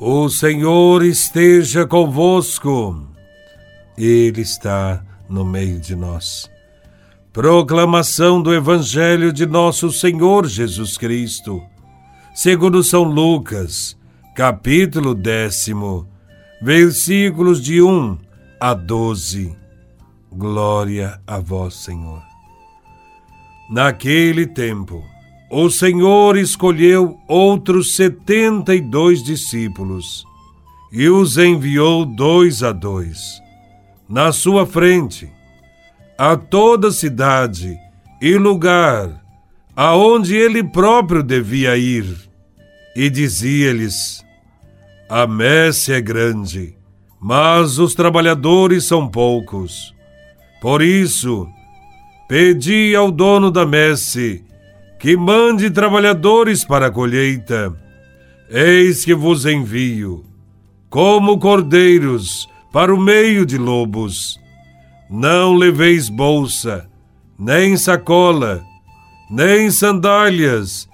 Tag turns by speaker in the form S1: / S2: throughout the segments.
S1: O Senhor esteja convosco, Ele está no meio de nós. Proclamação do Evangelho de Nosso Senhor Jesus Cristo, segundo São Lucas, capítulo décimo, versículos de 1 a 12. Glória a vós, Senhor. Naquele tempo, o Senhor escolheu outros setenta e dois discípulos e os enviou dois a dois, na sua frente, a toda cidade e lugar aonde ele próprio devia ir, e dizia-lhes: A messe é grande, mas os trabalhadores são poucos. Por isso, pedi ao dono da messe que mande trabalhadores para a colheita. Eis que vos envio, como cordeiros para o meio de lobos. Não leveis bolsa, nem sacola, nem sandálias,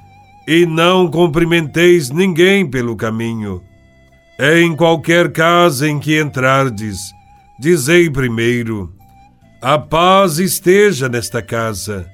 S1: e não cumprimenteis ninguém pelo caminho. Em qualquer casa em que entrardes, dizei primeiro: A paz esteja nesta casa.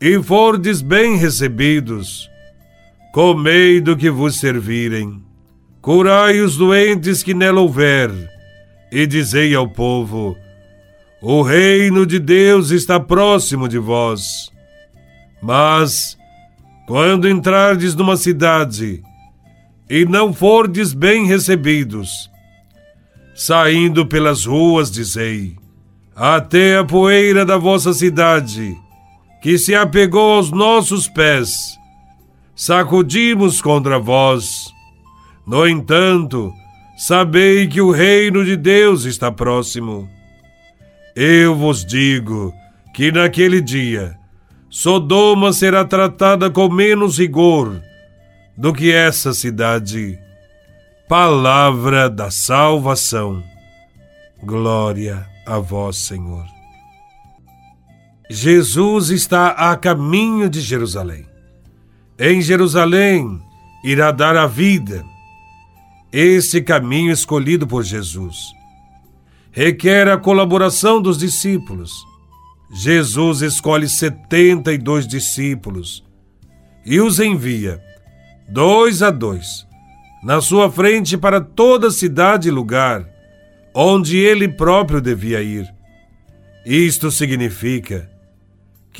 S1: e fordes bem recebidos, comei do que vos servirem, curai os doentes que nela houver, e dizei ao povo: O reino de Deus está próximo de vós. Mas, quando entrardes numa cidade e não fordes bem recebidos, saindo pelas ruas, dizei: Até a poeira da vossa cidade que se apegou aos nossos pés, sacudimos contra vós. No entanto, sabei que o reino de Deus está próximo. Eu vos digo que naquele dia Sodoma será tratada com menos rigor do que essa cidade. Palavra da salvação. Glória a vós, Senhor. Jesus está a caminho de Jerusalém. Em Jerusalém irá dar a vida. Esse caminho escolhido por Jesus requer a colaboração dos discípulos. Jesus escolhe 72 discípulos e os envia, dois a dois, na sua frente para toda cidade e lugar onde ele próprio devia ir. Isto significa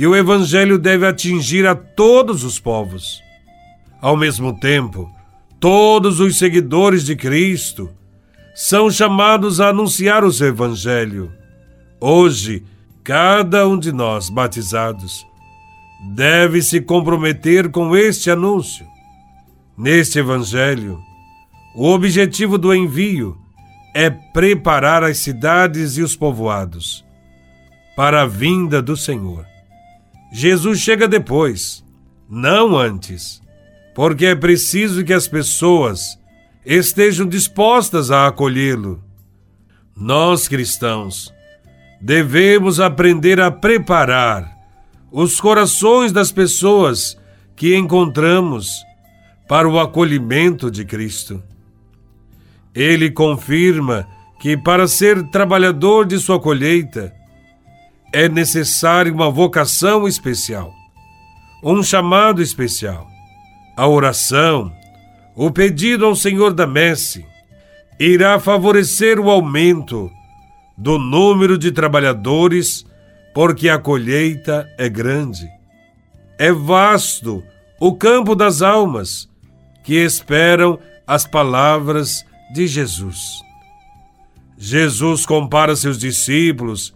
S1: que o Evangelho deve atingir a todos os povos. Ao mesmo tempo, todos os seguidores de Cristo são chamados a anunciar o seu Evangelho. Hoje, cada um de nós batizados deve se comprometer com este anúncio. Neste Evangelho, o objetivo do envio é preparar as cidades e os povoados para a vinda do Senhor. Jesus chega depois, não antes, porque é preciso que as pessoas estejam dispostas a acolhê-lo. Nós cristãos devemos aprender a preparar os corações das pessoas que encontramos para o acolhimento de Cristo. Ele confirma que, para ser trabalhador de sua colheita, é necessária uma vocação especial, um chamado especial. A oração, o pedido ao Senhor da Messe, irá favorecer o aumento do número de trabalhadores, porque a colheita é grande. É vasto o campo das almas que esperam as palavras de Jesus. Jesus compara seus discípulos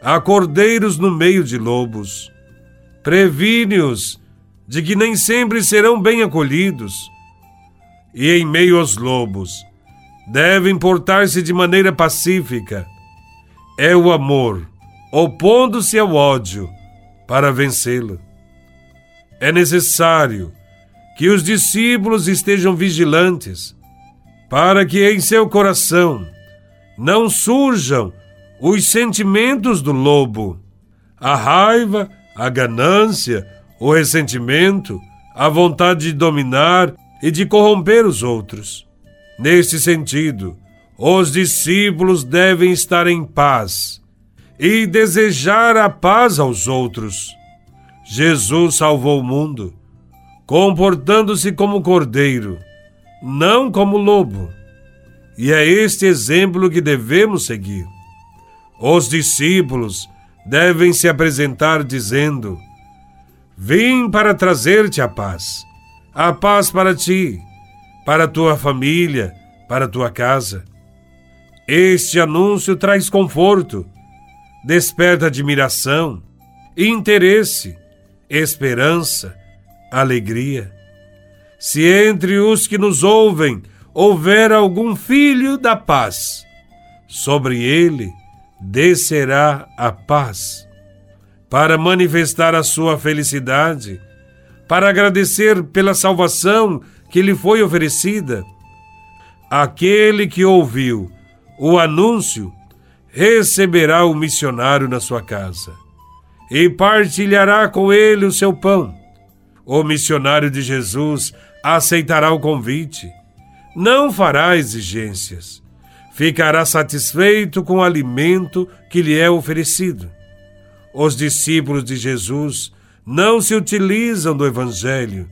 S1: Há cordeiros no meio de lobos. Previne-os de que nem sempre serão bem acolhidos. E em meio aos lobos, devem portar-se de maneira pacífica. É o amor, opondo-se ao ódio, para vencê-lo. É necessário que os discípulos estejam vigilantes, para que em seu coração não surjam os sentimentos do lobo, a raiva, a ganância, o ressentimento, a vontade de dominar e de corromper os outros. Neste sentido, os discípulos devem estar em paz e desejar a paz aos outros. Jesus salvou o mundo, comportando-se como cordeiro, não como lobo. E é este exemplo que devemos seguir. Os discípulos devem se apresentar dizendo: Vim para trazer-te a paz, a paz para ti, para tua família, para tua casa. Este anúncio traz conforto, desperta admiração, interesse, esperança, alegria. Se entre os que nos ouvem houver algum filho da paz, sobre ele descerá a paz. Para manifestar a sua felicidade, para agradecer pela salvação que lhe foi oferecida, aquele que ouviu o anúncio receberá o missionário na sua casa e partilhará com ele o seu pão. O missionário de Jesus aceitará o convite, não fará exigências, ficará satisfeito com o alimento que lhe é oferecido. Os discípulos de Jesus não se utilizam do Evangelho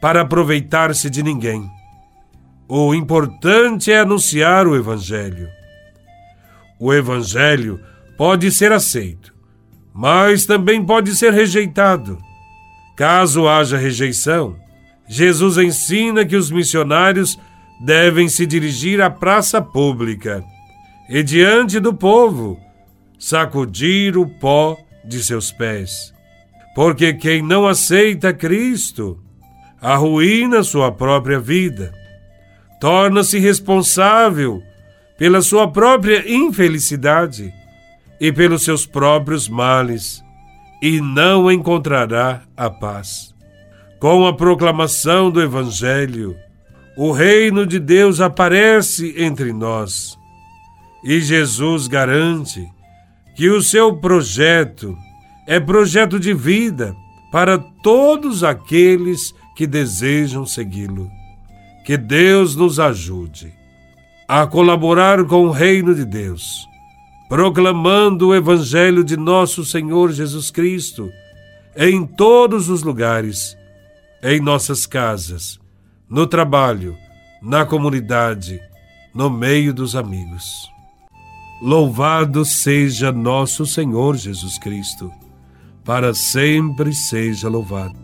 S1: para aproveitar-se de ninguém. O importante é anunciar o Evangelho o Evangelho pode ser aceito, mas também pode ser rejeitado. Caso haja rejeição, Jesus ensina que os missionários devem se dirigir à praça pública e, diante do povo, sacudir o pó de seus pés. Porque quem não aceita Cristo arruína sua própria vida, torna-se responsável pela sua própria infelicidade e pelos seus próprios males, e não encontrará a paz. Com a proclamação do Evangelho, o reino de Deus aparece entre nós. E Jesus garante que o seu projeto é projeto de vida para todos aqueles que desejam segui-lo. Que Deus nos ajude a colaborar com o reino de Deus, proclamando o Evangelho de nosso Senhor Jesus Cristo em todos os lugares, em nossas casas, no trabalho, na comunidade, no meio dos amigos. Louvado seja nosso Senhor Jesus Cristo, para sempre seja louvado.